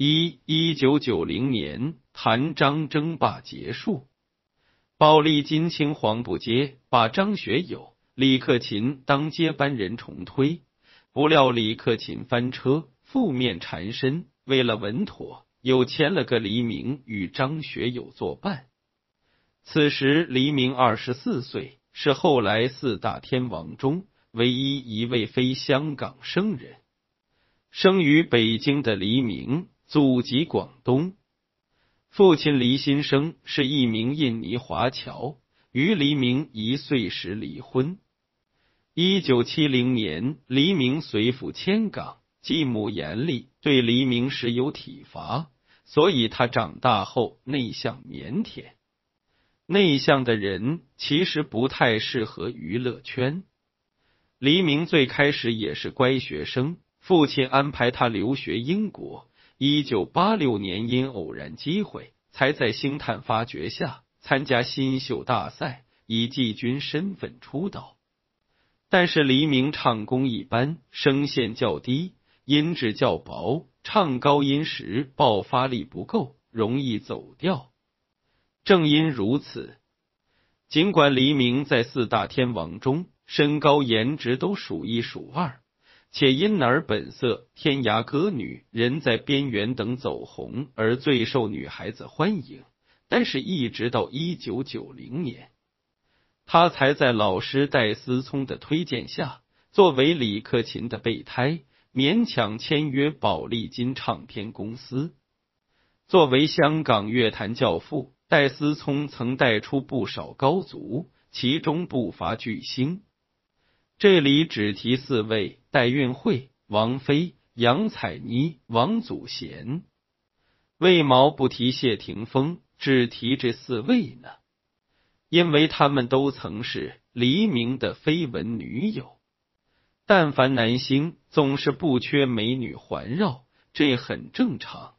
一一九九零年，谭张争霸结束，宝丽金青黄不接，把张学友、李克勤当接班人重推。不料李克勤翻车，负面缠身，为了稳妥，又签了个黎明与张学友作伴。此时黎明二十四岁，是后来四大天王中唯一一位非香港生人。生于北京的黎明。祖籍广东，父亲黎新生是一名印尼华侨，与黎明一岁时离婚。一九七零年，黎明随父迁港，继母严厉，对黎明时有体罚，所以他长大后内向腼腆。内向的人其实不太适合娱乐圈。黎明最开始也是乖学生，父亲安排他留学英国。一九八六年，因偶然机会，才在星探发掘下参加新秀大赛，以季军身份出道。但是黎明唱功一般，声线较低，音质较薄，唱高音时爆发力不够，容易走调。正因如此，尽管黎明在四大天王中身高颜值都数一数二。且因男本色、天涯歌女、人在边缘等走红而最受女孩子欢迎，但是，一直到一九九零年，他才在老师戴思聪的推荐下，作为李克勤的备胎，勉强签约宝丽金唱片公司。作为香港乐坛教父，戴思聪曾带出不少高足，其中不乏巨星。这里只提四位：代运会、王菲、杨采妮、王祖贤。为毛不提谢霆锋，只提这四位呢？因为他们都曾是黎明的绯闻女友。但凡男星，总是不缺美女环绕，这很正常。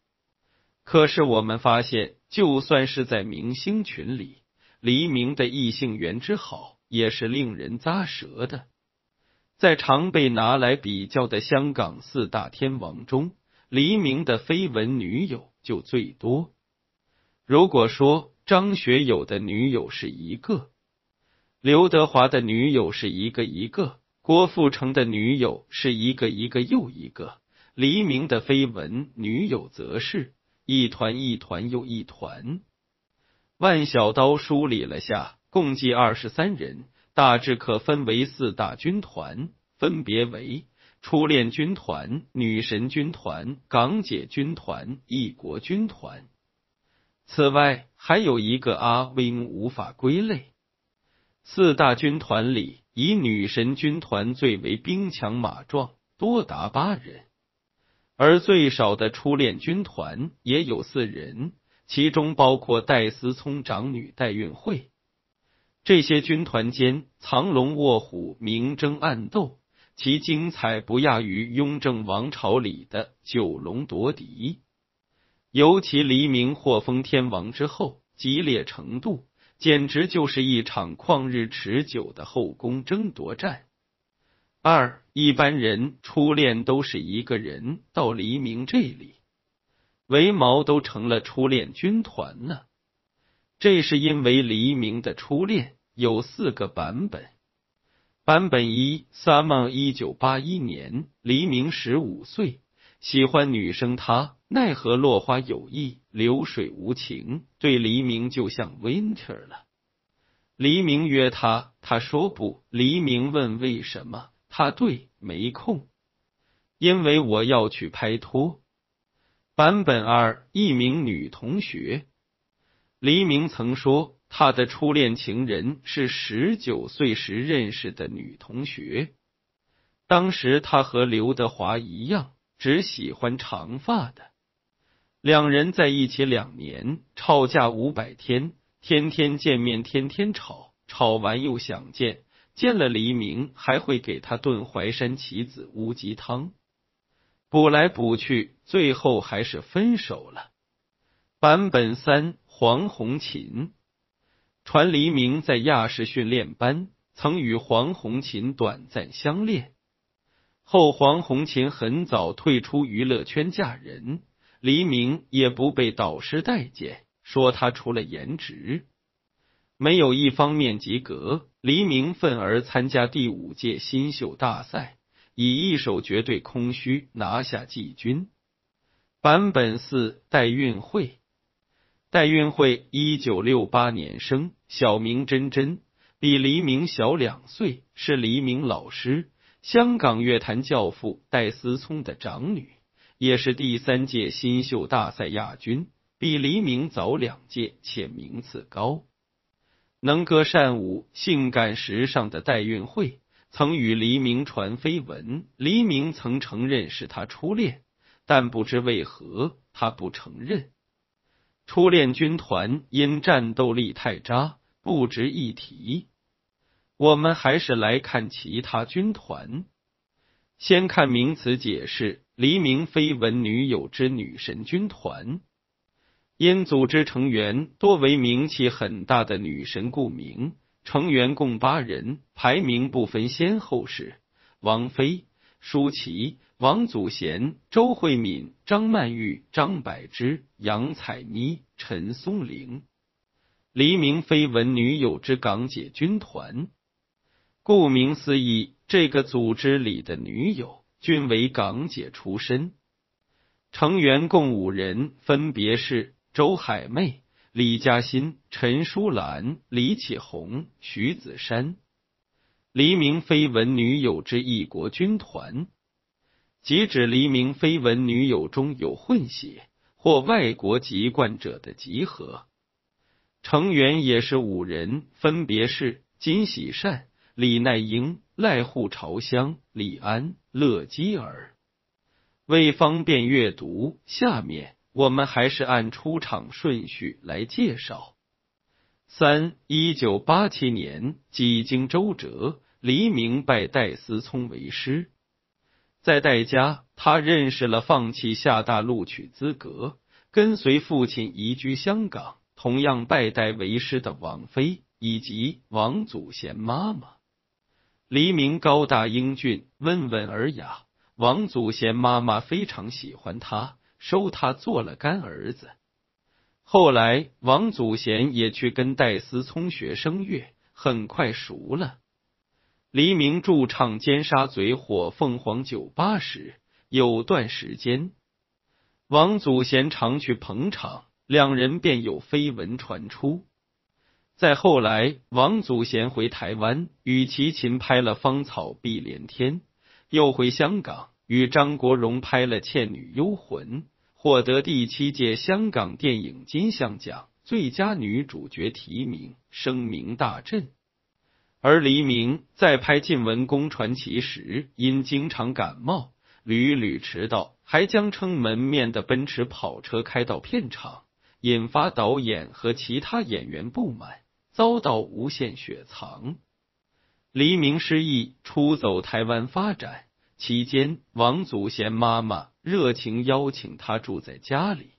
可是我们发现，就算是在明星群里，黎明的异性缘之好，也是令人咂舌的。在常被拿来比较的香港四大天王中，黎明的绯闻女友就最多。如果说张学友的女友是一个，刘德华的女友是一个一个，郭富城的女友是一个一个又一个，黎明的绯闻女友则是一团一团又一团。万小刀梳理了下，共计二十三人。大致可分为四大军团，分别为初恋军团、女神军团、港姐军团、异国军团。此外，还有一个阿 wing 无法归类。四大军团里，以女神军团最为兵强马壮，多达八人，而最少的初恋军团也有四人，其中包括戴思聪长女戴运慧。这些军团间藏龙卧虎、明争暗斗，其精彩不亚于雍正王朝里的九龙夺嫡。尤其黎明获封天王之后，激烈程度简直就是一场旷日持久的后宫争夺战。二一般人初恋都是一个人，到黎明这里，为毛都成了初恋军团呢？这是因为黎明的初恋。有四个版本。版本一：summer 一九八一年，黎明十五岁，喜欢女生，她奈何落花有意，流水无情，对黎明就像 winter 了。黎明约他，他说不。黎明问为什么，他对没空，因为我要去拍拖。版本二：一名女同学，黎明曾说。他的初恋情人是十九岁时认识的女同学，当时他和刘德华一样，只喜欢长发的。两人在一起两年，吵架五百天，天天见面，天天吵，吵完又想见，见了黎明还会给他炖淮山棋子乌鸡汤，补来补去，最后还是分手了。版本三：黄宏琴。传黎明在亚视训练班曾与黄宏琴短暂相恋，后黄宏琴很早退出娱乐圈嫁人，黎明也不被导师待见，说他除了颜值，没有一方面及格。黎明愤而参加第五届新秀大赛，以一手绝对空虚拿下季军。版本四：代运会。代运会一九六八年生，小名真真，比黎明小两岁，是黎明老师，香港乐坛教父戴思聪的长女，也是第三届新秀大赛亚军，比黎明早两届，且名次高。能歌善舞、性感时尚的代运会，曾与黎明传绯闻。黎明曾承认是他初恋，但不知为何他不承认。初恋军团因战斗力太渣，不值一提。我们还是来看其他军团。先看名词解释：黎明绯闻女友之女神军团。因组织成员多为名气很大的女神，故名。成员共八人，排名不分先后是王菲、舒淇、王祖贤、周慧敏、张曼玉、张柏芝、杨采妮、陈松伶。黎明绯闻女友之港姐军团，顾名思义，这个组织里的女友均为港姐出身。成员共五人，分别是。周海媚、李嘉欣、陈淑兰、李启红、徐子珊，黎明绯闻女友之异国军团，即指黎明绯闻女友中有混血或外国籍贯者的集合。成员也是五人，分别是金喜善、李奈英、赖户朝香、李安、乐基儿。为方便阅读，下面。我们还是按出场顺序来介绍。三，一九八七年，几经周折，黎明拜戴思聪为师。在戴家，他认识了放弃厦大录取资格，跟随父亲移居香港，同样拜戴为师的王菲以及王祖贤妈妈。黎明高大英俊，温文尔雅，王祖贤妈妈非常喜欢他。收他做了干儿子。后来，王祖贤也去跟戴思聪学声乐，很快熟了。黎明驻唱尖沙咀火凤凰酒吧时，有段时间，王祖贤常去捧场，两人便有绯闻传出。再后来，王祖贤回台湾与齐秦拍了《芳草碧连天》，又回香港。与张国荣拍了《倩女幽魂》，获得第七届香港电影金像奖最佳女主角提名，声名大振。而黎明在拍《晋文公传奇》时，因经常感冒，屡屡迟到，还将撑门面的奔驰跑车开到片场，引发导演和其他演员不满，遭到无限雪藏。黎明失忆，出走台湾发展。期间，王祖贤妈妈热情邀请他住在家里。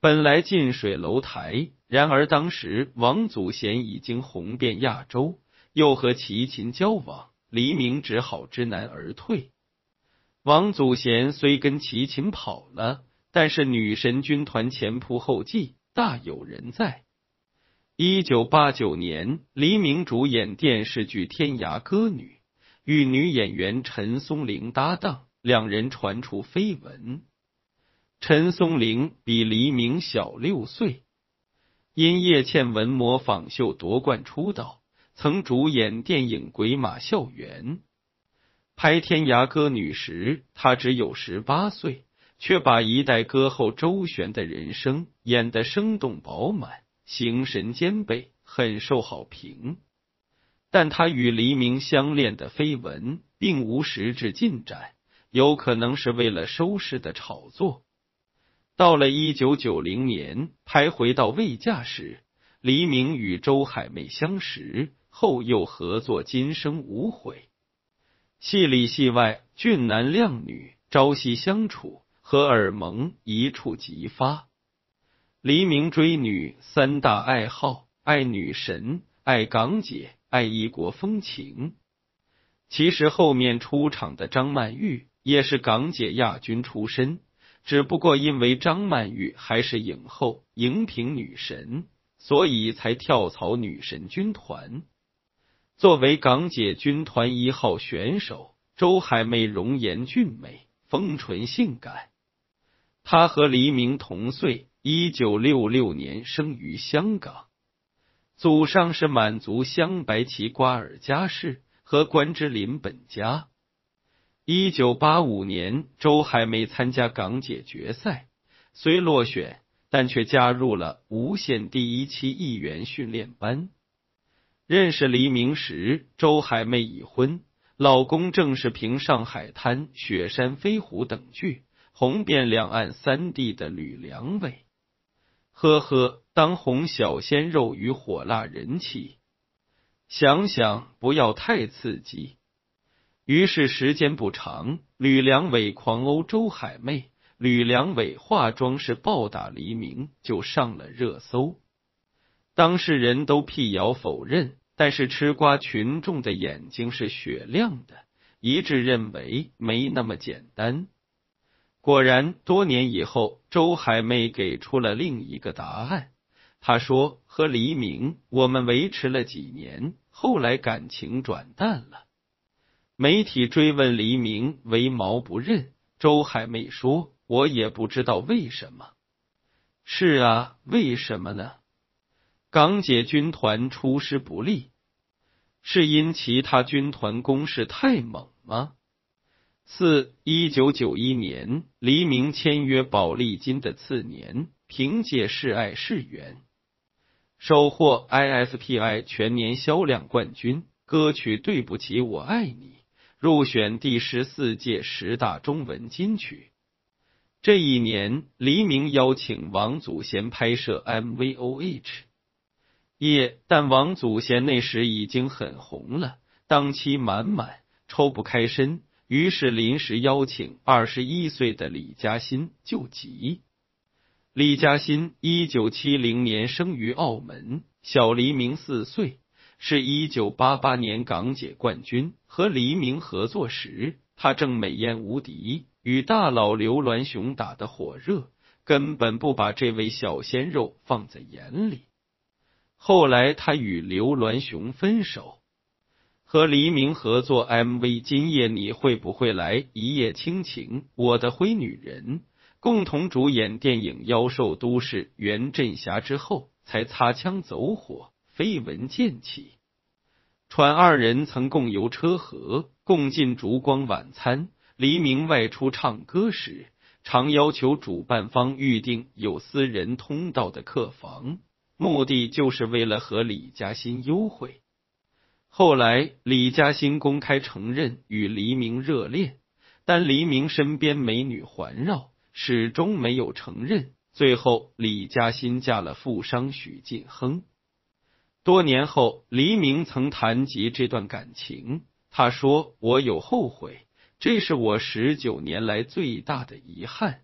本来近水楼台，然而当时王祖贤已经红遍亚洲，又和齐秦交往，黎明只好知难而退。王祖贤虽跟齐秦跑了，但是女神军团前仆后继，大有人在。一九八九年，黎明主演电视剧《天涯歌女》。与女演员陈松伶搭档，两人传出绯闻。陈松伶比黎明小六岁，因叶倩文模仿秀夺冠出道，曾主演电影《鬼马校园》。拍《天涯歌女》时，她只有十八岁，却把一代歌后周璇的人生演得生动饱满，形神兼备，很受好评。但他与黎明相恋的绯闻并无实质进展，有可能是为了收视的炒作。到了一九九零年拍《回到未嫁》时，黎明与周海媚相识后又合作《今生无悔》，戏里戏外俊男靓女，朝夕相处，荷尔蒙一触即发。黎明追女三大爱好：爱女神，爱港姐。爱异国风情，其实后面出场的张曼玉也是港姐亚军出身，只不过因为张曼玉还是影后、荧屏女神，所以才跳槽女神军团。作为港姐军团一号选手，周海媚容颜俊美，丰唇性感。她和黎明同岁，一九六六年生于香港，祖上是满族镶白旗瓜尔佳氏和关之琳本家。一九八五年，周海媚参加港姐决赛，虽落选，但却加入了无线第一期艺员训练班。认识黎明时，周海媚已婚，老公正是凭《上海滩》《雪山飞狐》等剧红遍两岸三地的吕良伟。呵呵，当红小鲜肉与火辣人气，想想不要太刺激。于是时间不长，吕良伟狂殴周海媚，吕良伟化妆是暴打黎明，就上了热搜。当事人都辟谣否认，但是吃瓜群众的眼睛是雪亮的，一致认为没那么简单。果然，多年以后，周海媚给出了另一个答案。他说：“和黎明，我们维持了几年，后来感情转淡了。”媒体追问黎明为毛不认，周海媚说：“我也不知道为什么。”是啊，为什么呢？港姐军团出师不利，是因其他军团攻势太猛吗？四一九九一年，黎明签约宝丽金的次年，凭借《是爱是缘》收获 ISPI 全年销量冠军，歌曲《对不起我爱你》。入选第十四届十大中文金曲。这一年，黎明邀请王祖贤拍摄 MVOH 夜，但王祖贤那时已经很红了，档期满满，抽不开身，于是临时邀请二十一岁的李嘉欣救急。李嘉欣一九七零年生于澳门，小黎明四岁。是一九八八年港姐冠军，和黎明合作时，他正美艳无敌，与大佬刘銮雄打得火热，根本不把这位小鲜肉放在眼里。后来他与刘銮雄分手，和黎明合作 MV《今夜你会不会来》《一夜倾情》《我的灰女人》，共同主演电影《妖兽都市》《袁振侠》之后，才擦枪走火。绯闻渐起，传二人曾共游车河，共进烛光晚餐。黎明外出唱歌时，常要求主办方预定有私人通道的客房，目的就是为了和李嘉欣幽会。后来，李嘉欣公开承认与黎明热恋，但黎明身边美女环绕，始终没有承认。最后，李嘉欣嫁了富商许晋亨。多年后，黎明曾谈及这段感情，他说：“我有后悔，这是我十九年来最大的遗憾。”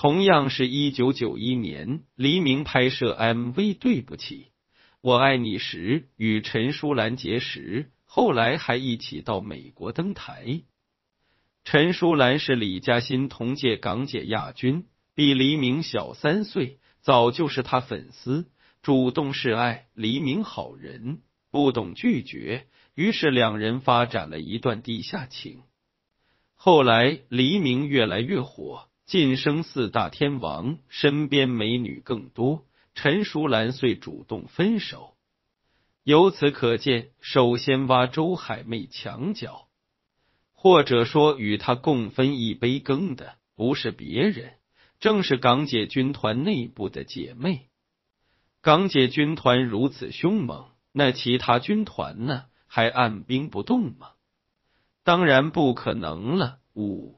同样是一九九一年，黎明拍摄 MV《对不起，我爱你》时与陈淑兰结识，后来还一起到美国登台。陈淑兰是李嘉欣同届港姐亚军，比黎明小三岁，早就是他粉丝。主动示爱，黎明好人，不懂拒绝，于是两人发展了一段地下情。后来黎明越来越火，晋升四大天王，身边美女更多，陈淑兰遂主动分手。由此可见，首先挖周海媚墙角，或者说与他共分一杯羹的，不是别人，正是港姐军团内部的姐妹。港姐军团如此凶猛，那其他军团呢？还按兵不动吗？当然不可能了。五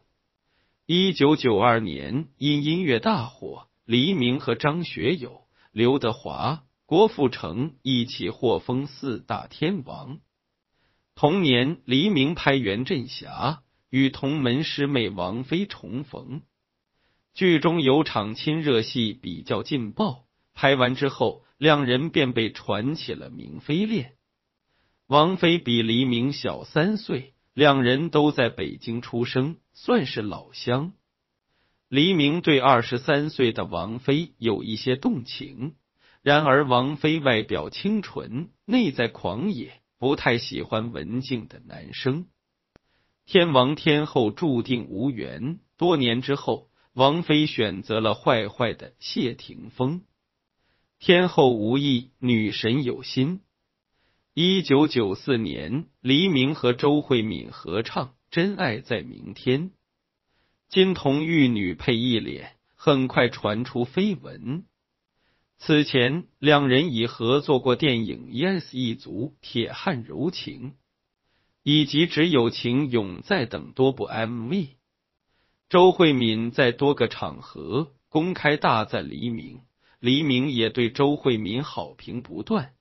一九九二年，因音乐大火，黎明和张学友、刘德华、郭富城一起获封四大天王。同年，黎明拍《袁振侠》，与同门师妹王菲重逢，剧中有场亲热戏比较劲爆。拍完之后，两人便被传起了明妃恋。王菲比黎明小三岁，两人都在北京出生，算是老乡。黎明对二十三岁的王菲有一些动情。然而，王菲外表清纯，内在狂野，不太喜欢文静的男生。天王天后注定无缘。多年之后，王菲选择了坏坏的谢霆锋。天后无意，女神有心。一九九四年，黎明和周慧敏合唱《真爱在明天》，金童玉女配一脸，很快传出绯闻。此前，两人已合作过电影《Yes 一族》《铁汉柔情》，以及《只有情永在》等多部 MV。周慧敏在多个场合公开大赞黎明，黎明也对周慧敏好评不断。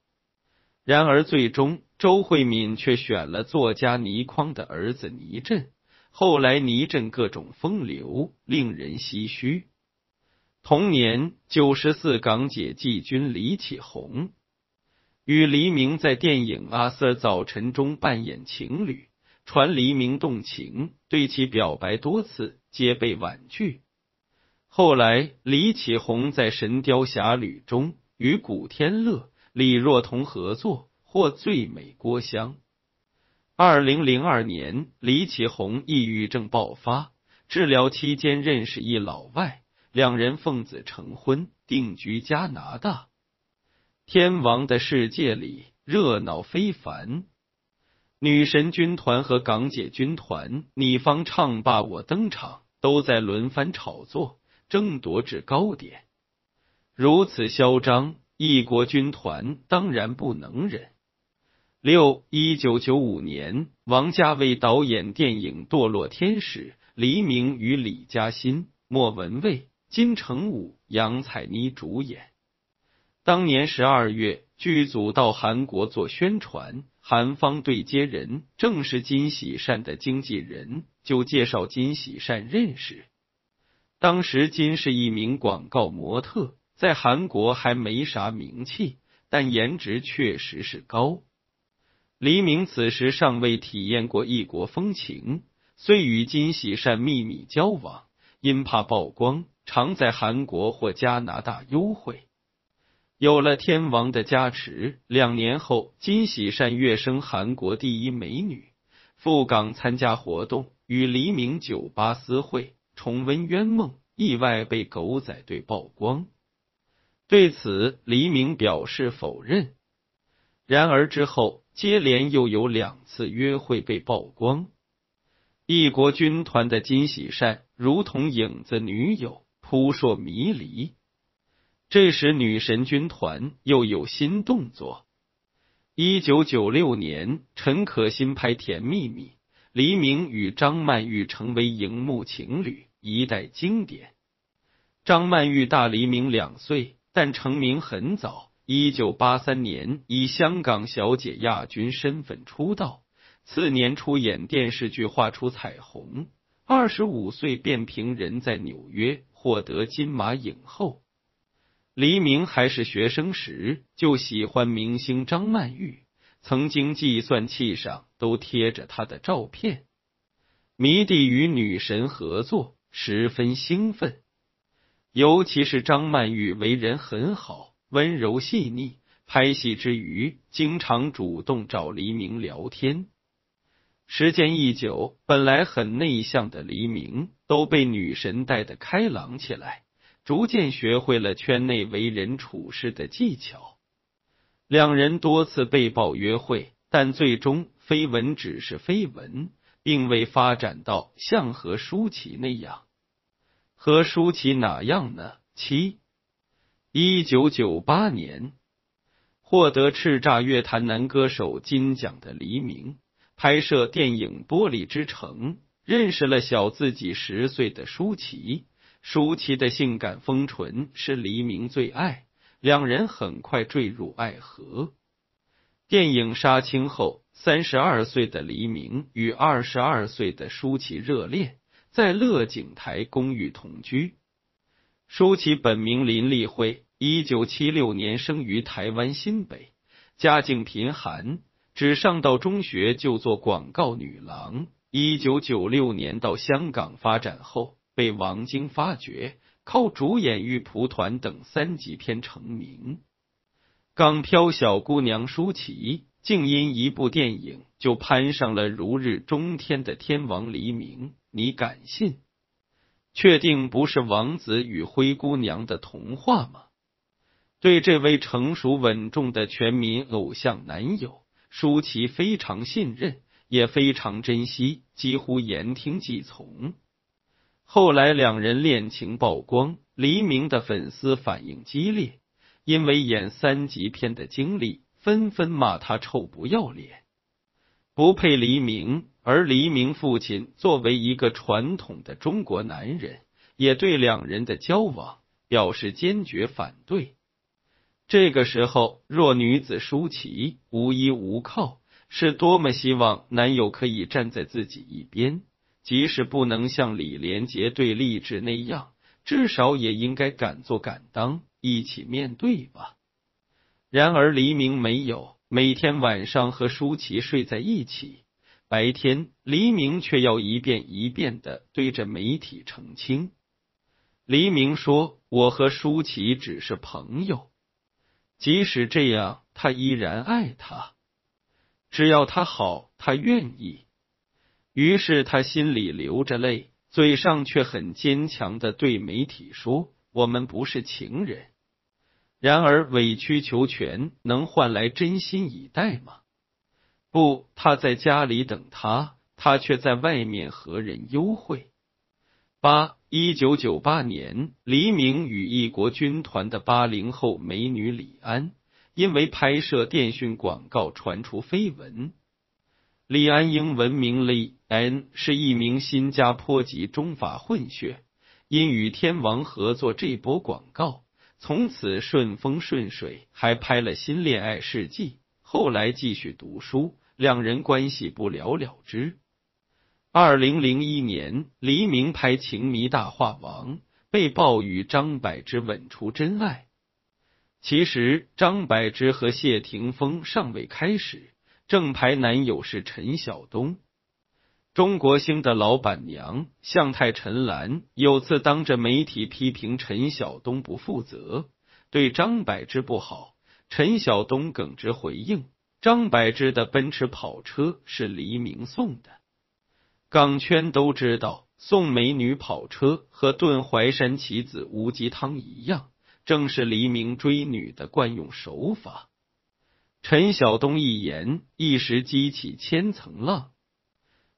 然而，最终周慧敏却选了作家倪匡的儿子倪震。后来，倪震各种风流，令人唏嘘。同年，九十四港姐季军李启红与黎明在电影《阿 Sir 早晨》中扮演情侣，传黎明动情，对其表白多次，皆被婉拒。后来，李启红在《神雕侠侣》中与古天乐、李若彤合作，获最美郭襄。二零零二年，李启红抑郁症爆发，治疗期间认识一老外。两人奉子成婚，定居加拿大。天王的世界里热闹非凡，女神军团和港姐军团，你方唱罢我登场，都在轮番炒作，争夺制高点。如此嚣张，一国军团当然不能忍。六一九九五年，王家卫导演电影《堕落天使》，黎明与李嘉欣、莫文蔚。金城武、杨采妮主演。当年十二月，剧组到韩国做宣传，韩方对接人正是金喜善的经纪人，就介绍金喜善认识。当时金是一名广告模特，在韩国还没啥名气，但颜值确实是高。黎明此时尚未体验过异国风情，虽与金喜善秘密交往，因怕曝光。常在韩国或加拿大幽会，有了天王的加持，两年后金喜善跃升韩国第一美女，赴港参加活动，与黎明酒吧私会，重温冤梦，意外被狗仔队曝光。对此，黎明表示否认。然而之后接连又有两次约会被曝光，异国军团的金喜善如同影子女友。扑朔迷离。这时，女神军团又有新动作。一九九六年，陈可辛拍《甜蜜蜜》，黎明与张曼玉成为荧幕情侣，一代经典。张曼玉大黎明两岁，但成名很早。一九八三年，以香港小姐亚军身份出道，次年出演电视剧《画出彩虹》。二十五岁便凭《人在纽约》获得金马影后。黎明还是学生时就喜欢明星张曼玉，曾经计算器上都贴着她的照片。迷弟与女神合作，十分兴奋。尤其是张曼玉为人很好，温柔细腻，拍戏之余经常主动找黎明聊天。时间一久，本来很内向的黎明都被女神带的开朗起来，逐渐学会了圈内为人处事的技巧。两人多次被曝约会，但最终绯闻只是绯闻，并未发展到像和舒淇那样。和舒淇哪样呢？七一九九八年获得叱咤乐坛男歌手金奖的黎明。拍摄电影《玻璃之城》，认识了小自己十岁的舒淇。舒淇的性感丰唇是黎明最爱，两人很快坠入爱河。电影杀青后，三十二岁的黎明与二十二岁的舒淇热恋，在乐景台公寓同居。舒淇本名林丽慧，一九七六年生于台湾新北，家境贫寒。只上到中学就做广告女郎。一九九六年到香港发展后，被王晶发掘，靠主演《玉蒲团》等三级片成名。港漂小姑娘舒淇，竟因一部电影就攀上了如日中天的天王黎明，你敢信？确定不是王子与灰姑娘的童话吗？对这位成熟稳重的全民偶像男友，舒淇非常信任，也非常珍惜，几乎言听计从。后来两人恋情曝光，黎明的粉丝反应激烈，因为演三级片的经历，纷纷骂他臭不要脸，不配黎明。而黎明父亲作为一个传统的中国男人，也对两人的交往表示坚决反对。这个时候，弱女子舒淇无依无靠，是多么希望男友可以站在自己一边，即使不能像李连杰对励志那样，至少也应该敢做敢当，一起面对吧。然而黎明没有，每天晚上和舒淇睡在一起，白天黎明却要一遍一遍的对着媒体澄清。黎明说：“我和舒淇只是朋友。”即使这样，他依然爱她。只要他好，他愿意。于是他心里流着泪，嘴上却很坚强的对媒体说：“我们不是情人。”然而，委曲求全能换来真心以待吗？不，他在家里等他，他却在外面和人幽会。八。一九九八年，黎明与一国军团的八零后美女李安，因为拍摄电讯广告传出绯闻。李安英文名李安，是一名新加坡籍中法混血，因与天王合作这波广告，从此顺风顺水，还拍了新恋爱事迹。后来继续读书，两人关系不了了之。二零零一年，黎明拍《情迷大话王》，被曝与张柏芝吻出真爱。其实，张柏芝和谢霆锋尚未开始，正牌男友是陈晓东。中国星的老板娘向太陈岚有次当着媒体批评陈晓东不负责，对张柏芝不好。陈晓东耿直回应：“张柏芝的奔驰跑车是黎明送的。”港圈都知道，送美女跑车和炖淮山棋子乌鸡汤一样，正是黎明追女的惯用手法。陈晓东一言，一时激起千层浪，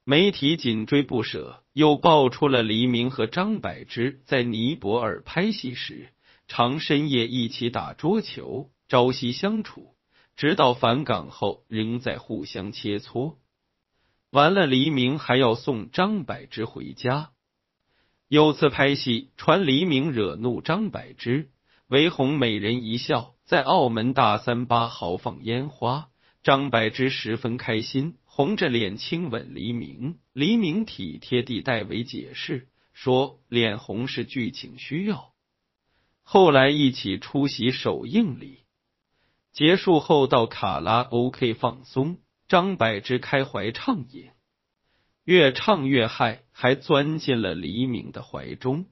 媒体紧追不舍，又爆出了黎明和张柏芝在尼泊尔拍戏时，常深夜一起打桌球，朝夕相处，直到返港后仍在互相切磋。完了，黎明还要送张柏芝回家。有次拍戏，传黎明惹怒张柏芝，唯红美人一笑，在澳门大三巴豪放烟花。张柏芝十分开心，红着脸亲吻黎明。黎明体贴地代为解释说，脸红是剧情需要。后来一起出席首映礼，结束后到卡拉 OK 放松。张柏芝开怀畅饮，越唱越嗨，还钻进了黎明的怀中。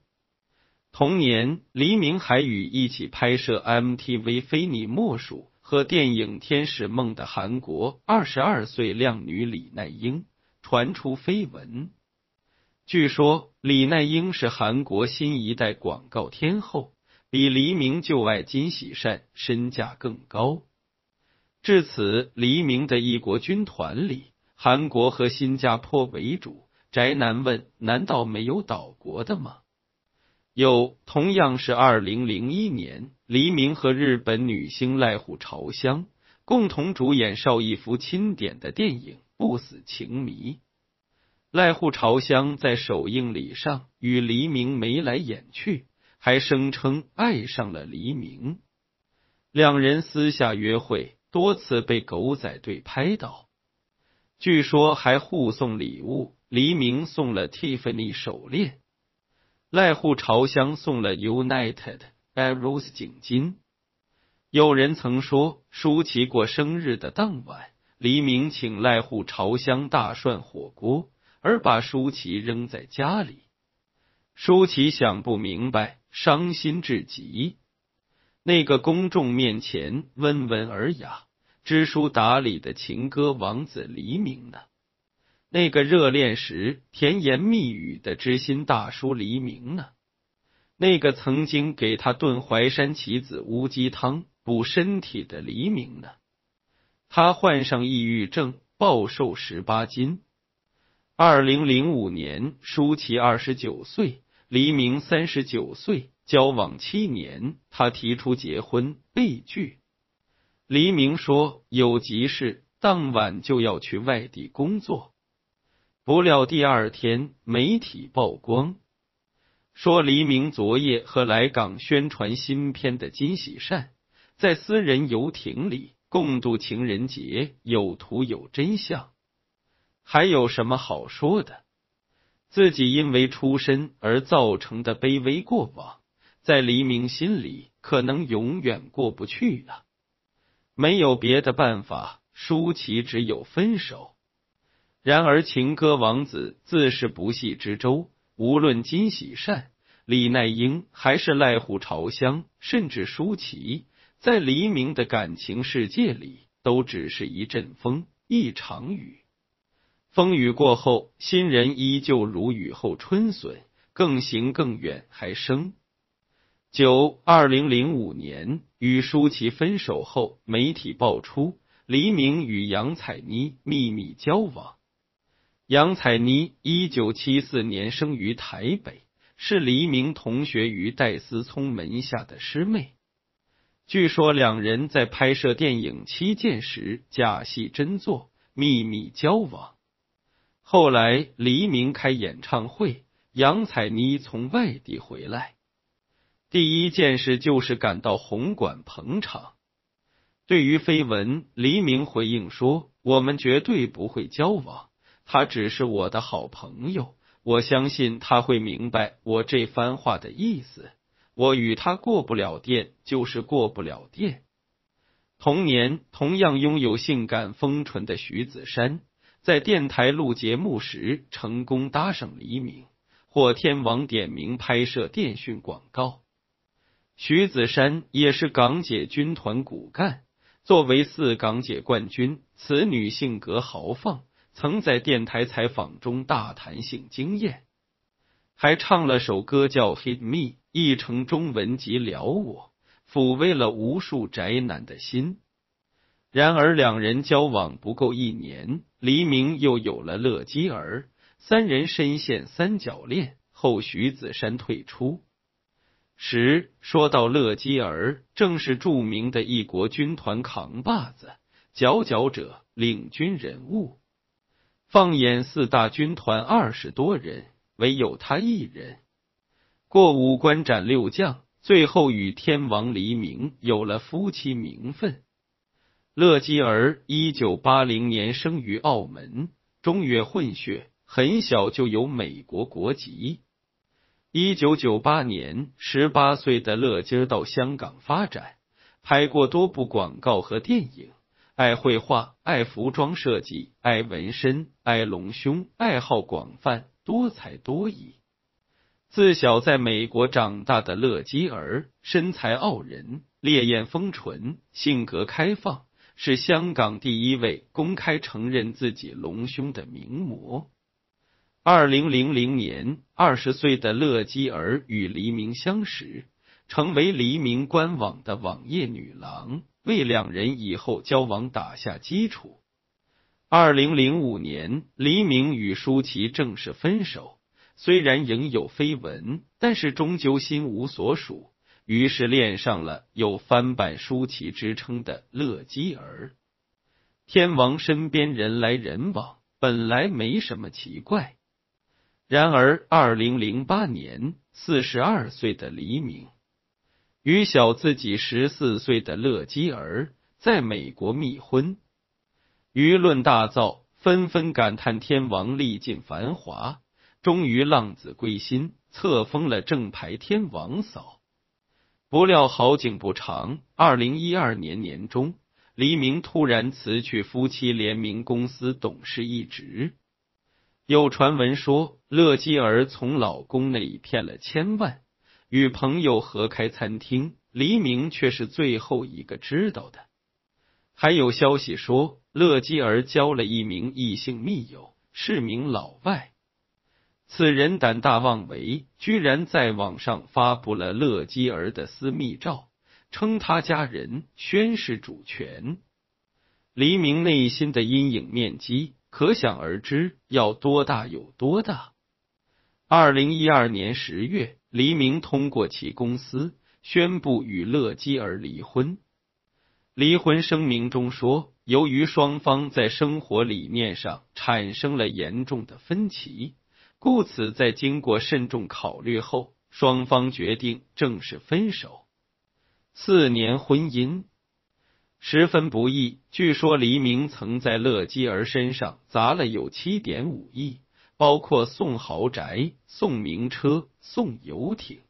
同年，黎明还与一起拍摄 MTV《非你莫属》和电影《天使梦》的韩国二十二岁靓女李奈英传出绯闻。据说李奈英是韩国新一代广告天后，比黎明旧爱金喜善身价更高。至此，黎明的一国军团里，韩国和新加坡为主。宅男问：难道没有岛国的吗？有，同样是二零零一年，黎明和日本女星濑户朝香共同主演邵逸夫钦点的电影《不死情迷》。濑户朝香在首映礼上与黎明眉来眼去，还声称爱上了黎明，两人私下约会。多次被狗仔队拍到，据说还互送礼物。黎明送了 Tiffany 手链，濑户朝香送了 United Arrows 颈巾。有人曾说，舒淇过生日的当晚，黎明请濑户朝香大涮火锅，而把舒淇扔在家里。舒淇想不明白，伤心至极。那个公众面前温文尔雅、知书达理的情歌王子黎明呢？那个热恋时甜言蜜语的知心大叔黎明呢？那个曾经给他炖淮山棋子乌鸡汤补身体的黎明呢？他患上抑郁症，暴瘦十八斤。二零零五年，舒淇二十九岁，黎明三十九岁，交往七年，他提出结婚，被拒。黎明说有急事，当晚就要去外地工作。不料第二天，媒体曝光。说黎明昨夜和来港宣传新片的金喜善在私人游艇里共度情人节，有图有真相，还有什么好说的？自己因为出身而造成的卑微过往，在黎明心里可能永远过不去了。没有别的办法，舒淇只有分手。然而情歌王子自是不系之舟。无论金喜善、李奈英还是濑户朝香，甚至舒淇，在黎明的感情世界里，都只是一阵风，一场雨。风雨过后，新人依旧如雨后春笋，更行更远，还生。九二零零五年与舒淇分手后，媒体爆出黎明与杨采妮秘密交往。杨采妮一九七四年生于台北，是黎明同学于戴思聪门下的师妹。据说两人在拍摄电影《七剑》时假戏真做，秘密交往。后来黎明开演唱会，杨采妮从外地回来，第一件事就是赶到红馆捧场。对于绯闻，黎明回应说：“我们绝对不会交往。”他只是我的好朋友，我相信他会明白我这番话的意思。我与他过不了电，就是过不了电。同年，同样拥有性感丰唇的徐子珊，在电台录节目时成功搭上黎明，获天王点名拍摄电讯广告。徐子珊也是港姐军团骨干，作为四港姐冠军，此女性格豪放。曾在电台采访中大谈性经验，还唱了首歌叫《Hit Me》，译成中文即撩我，抚慰了无数宅男的心。然而两人交往不够一年，黎明又有了乐基儿，三人深陷三角恋后，徐子珊退出。十说到乐基儿，正是著名的一国军团扛把子、佼佼者、领军人物。放眼四大军团二十多人，唯有他一人过五关斩六将，最后与天王黎明有了夫妻名分。乐基儿一九八零年生于澳门，中越混血，很小就有美国国籍。一九九八年，十八岁的乐基儿到香港发展，拍过多部广告和电影。爱绘画，爱服装设计，爱纹身，爱隆胸，爱好广泛，多才多艺。自小在美国长大的乐基儿，身材傲人，烈焰丰唇，性格开放，是香港第一位公开承认自己隆胸的名模。二零零零年，二十岁的乐基儿与黎明相识，成为黎明官网的网页女郎。为两人以后交往打下基础。二零零五年，黎明与舒淇正式分手，虽然仍有绯闻，但是终究心无所属，于是恋上了有翻版舒淇之称的乐基儿。天王身边人来人往，本来没什么奇怪。然而，二零零八年，四十二岁的黎明。与小自己十四岁的乐基儿在美国密婚，舆论大噪，纷纷感叹天王历尽繁华，终于浪子归心，册封了正牌天王嫂。不料好景不长，二零一二年年中，黎明突然辞去夫妻联名公司董事一职。有传闻说，乐基儿从老公那里骗了千万，与朋友合开餐厅，黎明却是最后一个知道的。还有消息说，乐基儿交了一名异性密友，是名老外。此人胆大妄为，居然在网上发布了乐基儿的私密照，称他家人宣誓主权。黎明内心的阴影面积可想而知，要多大有多大。二零一二年十月，黎明通过其公司宣布与乐基儿离婚。离婚声明中说，由于双方在生活理念上产生了严重的分歧。故此，在经过慎重考虑后，双方决定正式分手。四年婚姻十分不易。据说黎明曾在乐基儿身上砸了有七点五亿，包括送豪宅、送名车、送游艇。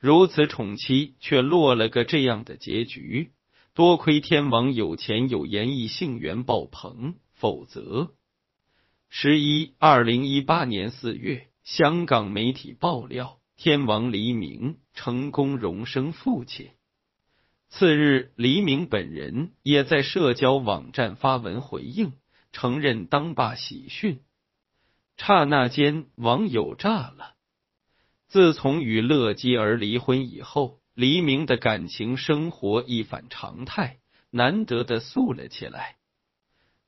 如此宠妻，却落了个这样的结局。多亏天王有钱有颜，异性缘爆棚，否则。十一，二零一八年四月，香港媒体爆料，天王黎明成功荣升父亲。次日，黎明本人也在社交网站发文回应，承认当爸喜讯。刹那间，网友炸了。自从与乐基儿离婚以后，黎明的感情生活一反常态，难得的素了起来。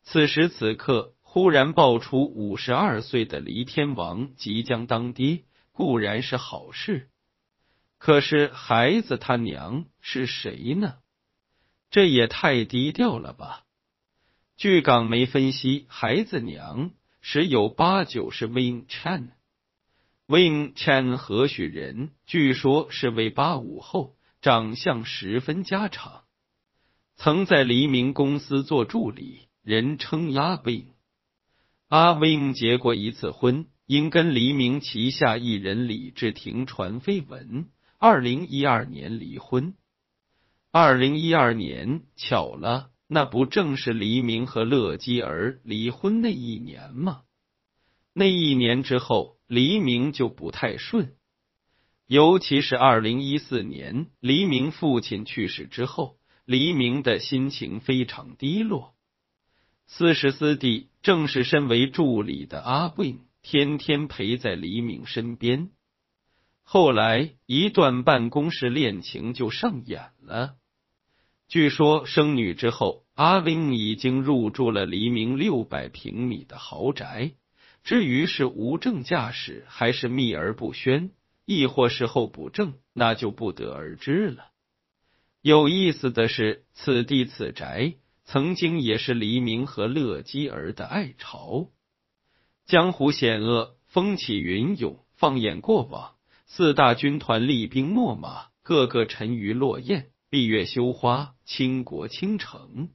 此时此刻。忽然爆出五十二岁的黎天王即将当爹，固然是好事，可是孩子他娘是谁呢？这也太低调了吧！据港媒分析，孩子娘十有八九是 Win Chan。Win Chan 何许人？据说是位八五后，长相十分家常，曾在黎明公司做助理，人称阿 Win。阿 wing 结过一次婚，因跟黎明旗下艺人李治廷传绯闻，二零一二年离婚。二零一二年，巧了，那不正是黎明和乐基儿离婚那一年吗？那一年之后，黎明就不太顺，尤其是二零一四年黎明父亲去世之后，黎明的心情非常低落。四十四弟正是身为助理的阿贵，天天陪在黎明身边。后来一段办公室恋情就上演了。据说生女之后，阿 win 已经入住了黎明六百平米的豪宅。至于是无证驾驶，还是秘而不宣，亦或是候补证，那就不得而知了。有意思的是，此地此宅。曾经也是黎明和乐基儿的爱巢，江湖险恶，风起云涌。放眼过往，四大军团厉兵秣马，个个沉鱼落雁，闭月羞花，倾国倾城，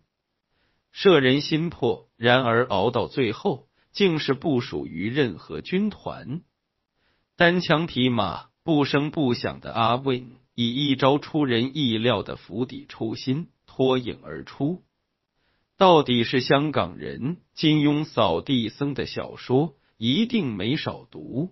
摄人心魄。然而熬到最后，竟是不属于任何军团，单枪匹马，不声不响的阿威，以一招出人意料的釜底抽薪，脱颖而出。到底是香港人，金庸扫地僧的小说一定没少读。